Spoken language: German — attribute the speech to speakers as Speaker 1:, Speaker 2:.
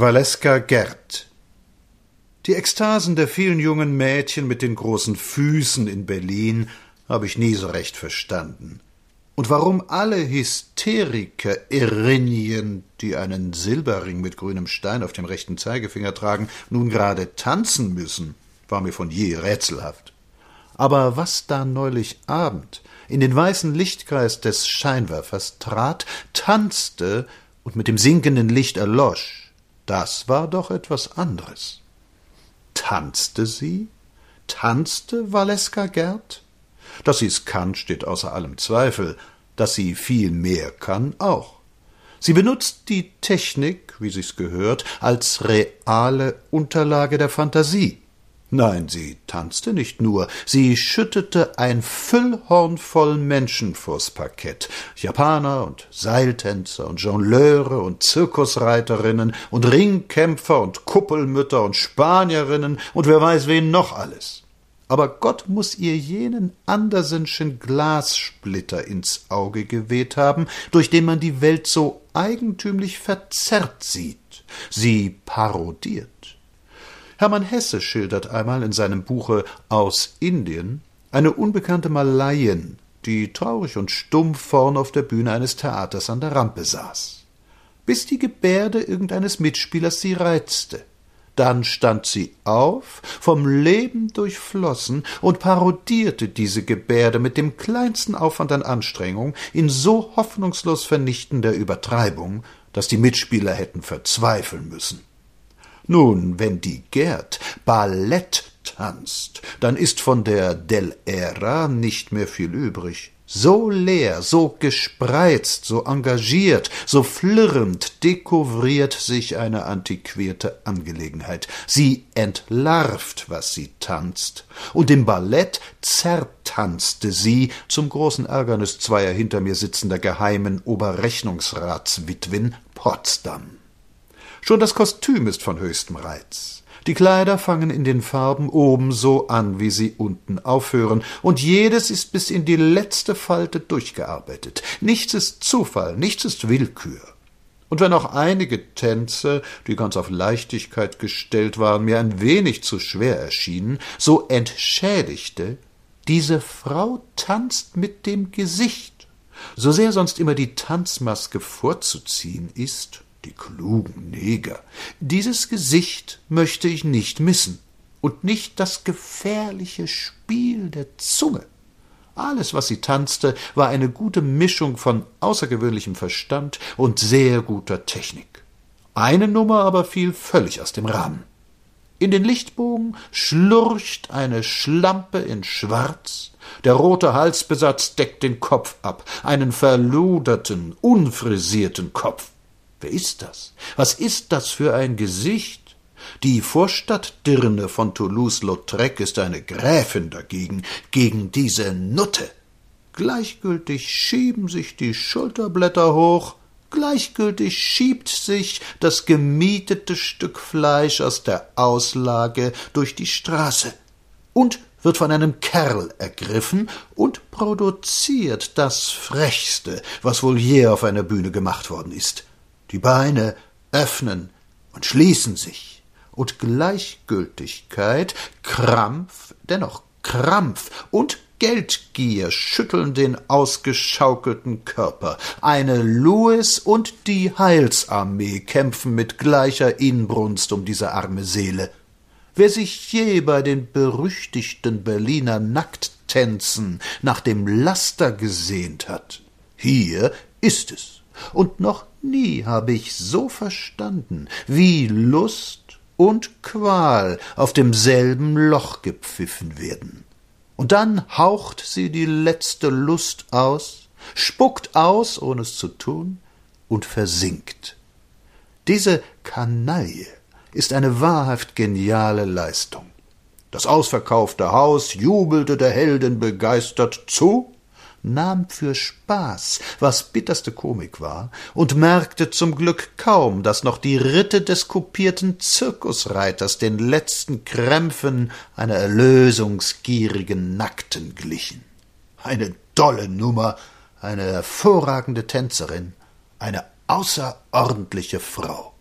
Speaker 1: Valeska Gerd Die Ekstasen der vielen jungen Mädchen mit den großen Füßen in Berlin habe ich nie so recht verstanden. Und warum alle Hysteriker-Erinien, die einen Silberring mit grünem Stein auf dem rechten Zeigefinger tragen, nun gerade tanzen müssen, war mir von je rätselhaft. Aber was da neulich Abend in den weißen Lichtkreis des Scheinwerfers trat, tanzte und mit dem sinkenden Licht erlosch, das war doch etwas anderes. Tanzte sie? Tanzte Valeska Gerd? Dass sie es kann, steht außer allem Zweifel. Dass sie viel mehr kann, auch. Sie benutzt die Technik, wie sich's gehört, als reale Unterlage der Fantasie. Nein, sie tanzte nicht nur, sie schüttete ein Füllhorn voll Menschen vors Parkett. Japaner und Seiltänzer und Jongleure und Zirkusreiterinnen und Ringkämpfer und Kuppelmütter und Spanierinnen und wer weiß wen noch alles. Aber Gott muss ihr jenen Andersenschen Glassplitter ins Auge geweht haben, durch den man die Welt so eigentümlich verzerrt sieht, sie parodiert. Hermann Hesse schildert einmal in seinem Buche Aus Indien eine unbekannte Malayen, die traurig und stumpf vorn auf der Bühne eines Theaters an der Rampe saß. Bis die Gebärde irgendeines Mitspielers sie reizte. Dann stand sie auf, vom Leben durchflossen, und parodierte diese Gebärde mit dem kleinsten Aufwand an Anstrengung in so hoffnungslos vernichtender Übertreibung, dass die Mitspieler hätten verzweifeln müssen. Nun, wenn die Gerd Ballett tanzt, dann ist von der Del Era nicht mehr viel übrig. So leer, so gespreizt, so engagiert, so flirrend dekouvriert sich eine antiquierte Angelegenheit. Sie entlarvt, was sie tanzt. Und im Ballett zertanzte sie, zum großen Ärgernis zweier hinter mir sitzender geheimen Oberrechnungsratswitwen, Potsdam. Schon das Kostüm ist von höchstem Reiz. Die Kleider fangen in den Farben oben so an, wie sie unten aufhören, und jedes ist bis in die letzte Falte durchgearbeitet. Nichts ist Zufall, nichts ist Willkür. Und wenn auch einige Tänze, die ganz auf Leichtigkeit gestellt waren, mir ein wenig zu schwer erschienen, so entschädigte, diese Frau tanzt mit dem Gesicht. So sehr sonst immer die Tanzmaske vorzuziehen ist, die klugen Neger. Dieses Gesicht möchte ich nicht missen und nicht das gefährliche Spiel der Zunge. Alles, was sie tanzte, war eine gute Mischung von außergewöhnlichem Verstand und sehr guter Technik. Eine Nummer aber fiel völlig aus dem Rahmen. In den Lichtbogen schlurcht eine Schlampe in Schwarz, der rote Halsbesatz deckt den Kopf ab, einen verluderten, unfrisierten Kopf. Wer ist das? Was ist das für ein Gesicht? Die Vorstadtdirne von Toulouse-Lautrec ist eine Gräfin dagegen, gegen diese Nutte. Gleichgültig schieben sich die Schulterblätter hoch, gleichgültig schiebt sich das gemietete Stück Fleisch aus der Auslage durch die Straße und wird von einem Kerl ergriffen und produziert das Frechste, was wohl je auf einer Bühne gemacht worden ist. Die Beine öffnen und schließen sich, und Gleichgültigkeit, Krampf, dennoch Krampf und Geldgier schütteln den ausgeschaukelten Körper. Eine Louis und die Heilsarmee kämpfen mit gleicher Inbrunst um diese arme Seele. Wer sich je bei den berüchtigten Berliner Nackttänzen nach dem Laster gesehnt hat, hier ist es und noch nie habe ich so verstanden, wie Lust und Qual auf demselben Loch gepfiffen werden. Und dann haucht sie die letzte Lust aus, spuckt aus, ohne es zu tun, und versinkt. Diese Kanaille ist eine wahrhaft geniale Leistung. Das ausverkaufte Haus jubelte der Heldin begeistert zu, nahm für Spaß, was bitterste Komik war, und merkte zum Glück kaum, dass noch die Ritte des kupierten Zirkusreiters den letzten Krämpfen einer erlösungsgierigen Nackten glichen. Eine dolle Nummer, eine hervorragende Tänzerin, eine außerordentliche Frau.